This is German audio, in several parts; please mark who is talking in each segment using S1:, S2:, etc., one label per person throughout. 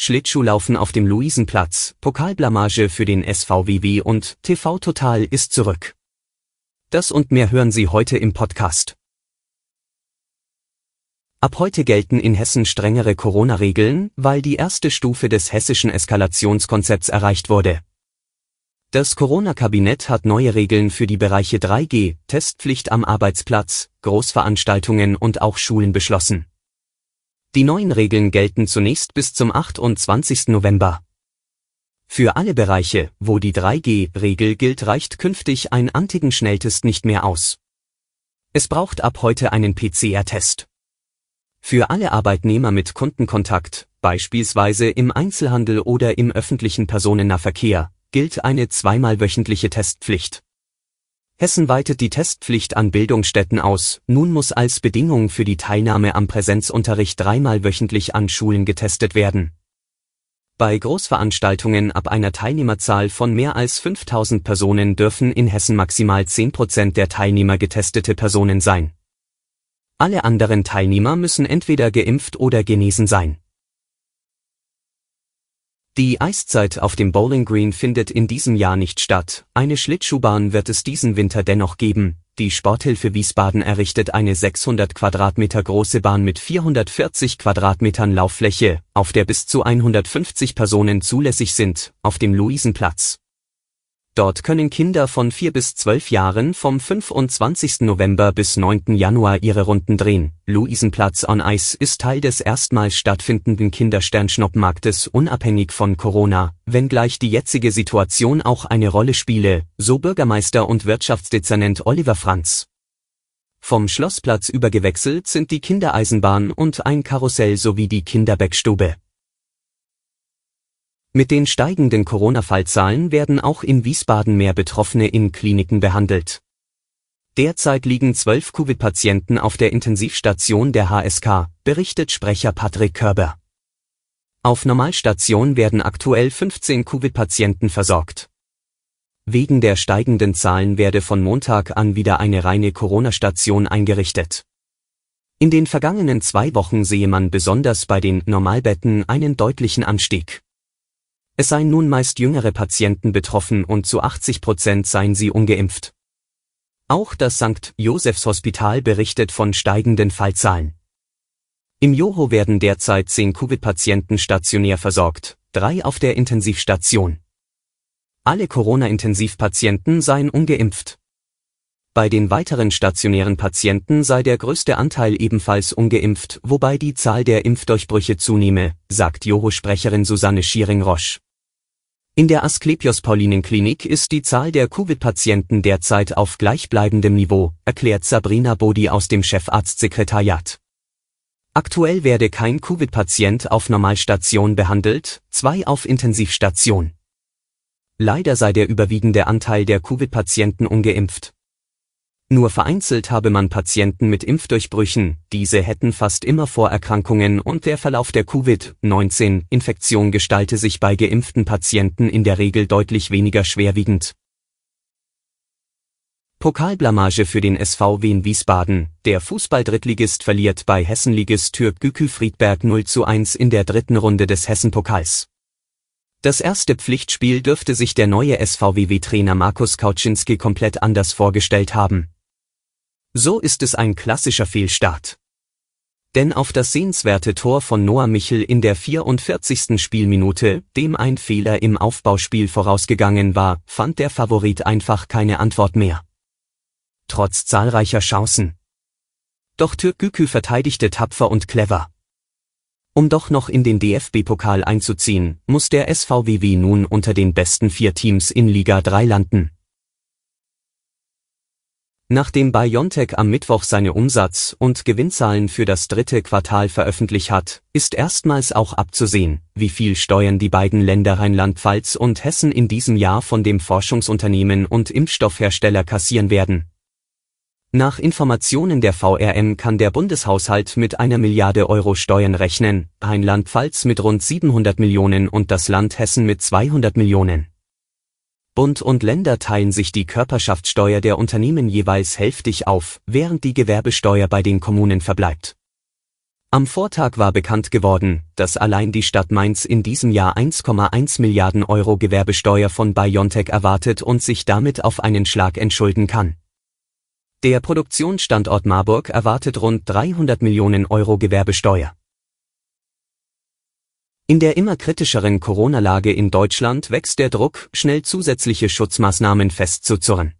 S1: Schlittschuhlaufen auf dem Luisenplatz, Pokalblamage für den SVWW und TV Total ist zurück. Das und mehr hören Sie heute im Podcast. Ab heute gelten in Hessen strengere Corona-Regeln, weil die erste Stufe des hessischen Eskalationskonzepts erreicht wurde. Das Corona-Kabinett hat neue Regeln für die Bereiche 3G, Testpflicht am Arbeitsplatz, Großveranstaltungen und auch Schulen beschlossen. Die neuen Regeln gelten zunächst bis zum 28. November. Für alle Bereiche, wo die 3G-Regel gilt, reicht künftig ein Antigen-Schnelltest nicht mehr aus. Es braucht ab heute einen PCR-Test. Für alle Arbeitnehmer mit Kundenkontakt, beispielsweise im Einzelhandel oder im öffentlichen Personennahverkehr, gilt eine zweimal wöchentliche Testpflicht. Hessen weitet die Testpflicht an Bildungsstätten aus, nun muss als Bedingung für die Teilnahme am Präsenzunterricht dreimal wöchentlich an Schulen getestet werden. Bei Großveranstaltungen ab einer Teilnehmerzahl von mehr als 5000 Personen dürfen in Hessen maximal 10 Prozent der Teilnehmer getestete Personen sein. Alle anderen Teilnehmer müssen entweder geimpft oder genesen sein. Die Eiszeit auf dem Bowling Green findet in diesem Jahr nicht statt, eine Schlittschuhbahn wird es diesen Winter dennoch geben. Die Sporthilfe Wiesbaden errichtet eine 600 Quadratmeter große Bahn mit 440 Quadratmetern Lauffläche, auf der bis zu 150 Personen zulässig sind, auf dem Luisenplatz. Dort können Kinder von 4 bis 12 Jahren vom 25. November bis 9. Januar ihre Runden drehen. Luisenplatz on Ice ist Teil des erstmals stattfindenden Kindersternschnuppenmarktes unabhängig von Corona, wenngleich die jetzige Situation auch eine Rolle spiele, so Bürgermeister und Wirtschaftsdezernent Oliver Franz. Vom Schlossplatz übergewechselt sind die Kindereisenbahn und ein Karussell sowie die Kinderbeckstube. Mit den steigenden Corona-Fallzahlen werden auch in Wiesbaden mehr Betroffene in Kliniken behandelt. Derzeit liegen zwölf Covid-Patienten auf der Intensivstation der HSK, berichtet Sprecher Patrick Körber. Auf Normalstation werden aktuell 15 Covid-Patienten versorgt. Wegen der steigenden Zahlen werde von Montag an wieder eine reine Corona-Station eingerichtet. In den vergangenen zwei Wochen sehe man besonders bei den Normalbetten einen deutlichen Anstieg. Es seien nun meist jüngere Patienten betroffen und zu 80 Prozent seien sie ungeimpft. Auch das St. Josephs Hospital berichtet von steigenden Fallzahlen. Im Joho werden derzeit zehn Covid-Patienten stationär versorgt, drei auf der Intensivstation. Alle Corona-Intensivpatienten seien ungeimpft. Bei den weiteren stationären Patienten sei der größte Anteil ebenfalls ungeimpft, wobei die Zahl der Impfdurchbrüche zunehme, sagt Joho-Sprecherin Susanne Schiering-Roche. In der Asklepios Paulinenklinik ist die Zahl der Covid-Patienten derzeit auf gleichbleibendem Niveau, erklärt Sabrina Bodi aus dem Chefarztsekretariat. Aktuell werde kein Covid-Patient auf Normalstation behandelt, zwei auf Intensivstation. Leider sei der überwiegende Anteil der Covid-Patienten ungeimpft. Nur vereinzelt habe man Patienten mit Impfdurchbrüchen, diese hätten fast immer Vorerkrankungen und der Verlauf der Covid-19-Infektion gestalte sich bei geimpften Patienten in der Regel deutlich weniger schwerwiegend. Pokalblamage für den SV Wien Wiesbaden. Der Fußball-Drittligist verliert bei Hessenligist Türk Gükü Friedberg 0 zu 1 in der dritten Runde des Hessen-Pokals. Das erste Pflichtspiel dürfte sich der neue SVWW-Trainer Markus Kauczynski komplett anders vorgestellt haben. So ist es ein klassischer Fehlstart. Denn auf das sehenswerte Tor von Noah Michel in der 44. Spielminute, dem ein Fehler im Aufbauspiel vorausgegangen war, fand der Favorit einfach keine Antwort mehr. Trotz zahlreicher Chancen. Doch Türkgükü verteidigte tapfer und clever. Um doch noch in den DFB-Pokal einzuziehen, muss der SVWW nun unter den besten vier Teams in Liga 3 landen. Nachdem BioNTech am Mittwoch seine Umsatz- und Gewinnzahlen für das dritte Quartal veröffentlicht hat, ist erstmals auch abzusehen, wie viel Steuern die beiden Länder Rheinland-Pfalz und Hessen in diesem Jahr von dem Forschungsunternehmen und Impfstoffhersteller kassieren werden. Nach Informationen der VRM kann der Bundeshaushalt mit einer Milliarde Euro Steuern rechnen, Rheinland-Pfalz mit rund 700 Millionen und das Land Hessen mit 200 Millionen. Bund und Länder teilen sich die Körperschaftssteuer der Unternehmen jeweils hälftig auf, während die Gewerbesteuer bei den Kommunen verbleibt. Am Vortag war bekannt geworden, dass allein die Stadt Mainz in diesem Jahr 1,1 Milliarden Euro Gewerbesteuer von BioNTech erwartet und sich damit auf einen Schlag entschulden kann. Der Produktionsstandort Marburg erwartet rund 300 Millionen Euro Gewerbesteuer. In der immer kritischeren Corona-Lage in Deutschland wächst der Druck, schnell zusätzliche Schutzmaßnahmen festzuzurren.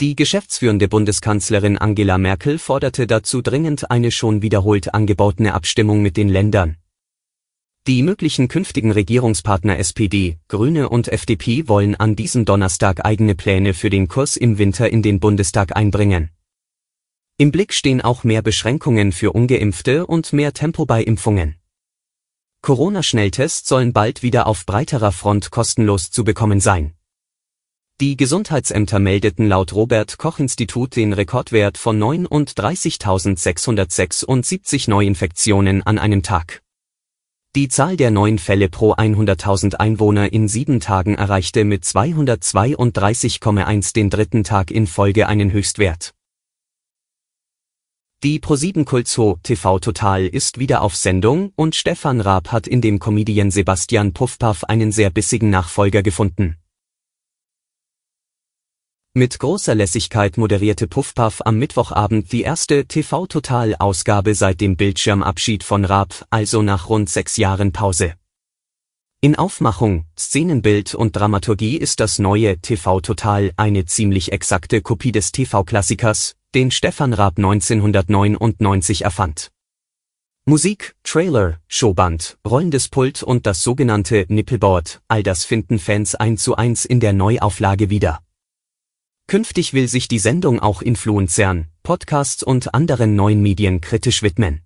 S1: Die geschäftsführende Bundeskanzlerin Angela Merkel forderte dazu dringend eine schon wiederholt angebotene Abstimmung mit den Ländern. Die möglichen künftigen Regierungspartner SPD, Grüne und FDP wollen an diesem Donnerstag eigene Pläne für den Kurs im Winter in den Bundestag einbringen. Im Blick stehen auch mehr Beschränkungen für ungeimpfte und mehr Tempo bei Impfungen. Corona-Schnelltests sollen bald wieder auf breiterer Front kostenlos zu bekommen sein. Die Gesundheitsämter meldeten laut Robert Koch Institut den Rekordwert von 39.676 Neuinfektionen an einem Tag. Die Zahl der neuen Fälle pro 100.000 Einwohner in sieben Tagen erreichte mit 232,1 den dritten Tag in Folge einen Höchstwert. Die ProSieben Kultshow TV Total ist wieder auf Sendung und Stefan Raab hat in dem Comedian Sebastian Puffpaff einen sehr bissigen Nachfolger gefunden. Mit großer Lässigkeit moderierte Puffpaff am Mittwochabend die erste TV Total Ausgabe seit dem Bildschirmabschied von Raab, also nach rund sechs Jahren Pause. In Aufmachung, Szenenbild und Dramaturgie ist das neue TV Total eine ziemlich exakte Kopie des TV-Klassikers, den Stefan Raab 1999 erfand. Musik, Trailer, Showband, rollendes Pult und das sogenannte Nippelboard, all das finden Fans ein zu eins in der Neuauflage wieder. Künftig will sich die Sendung auch Influencern, Podcasts und anderen neuen Medien kritisch widmen.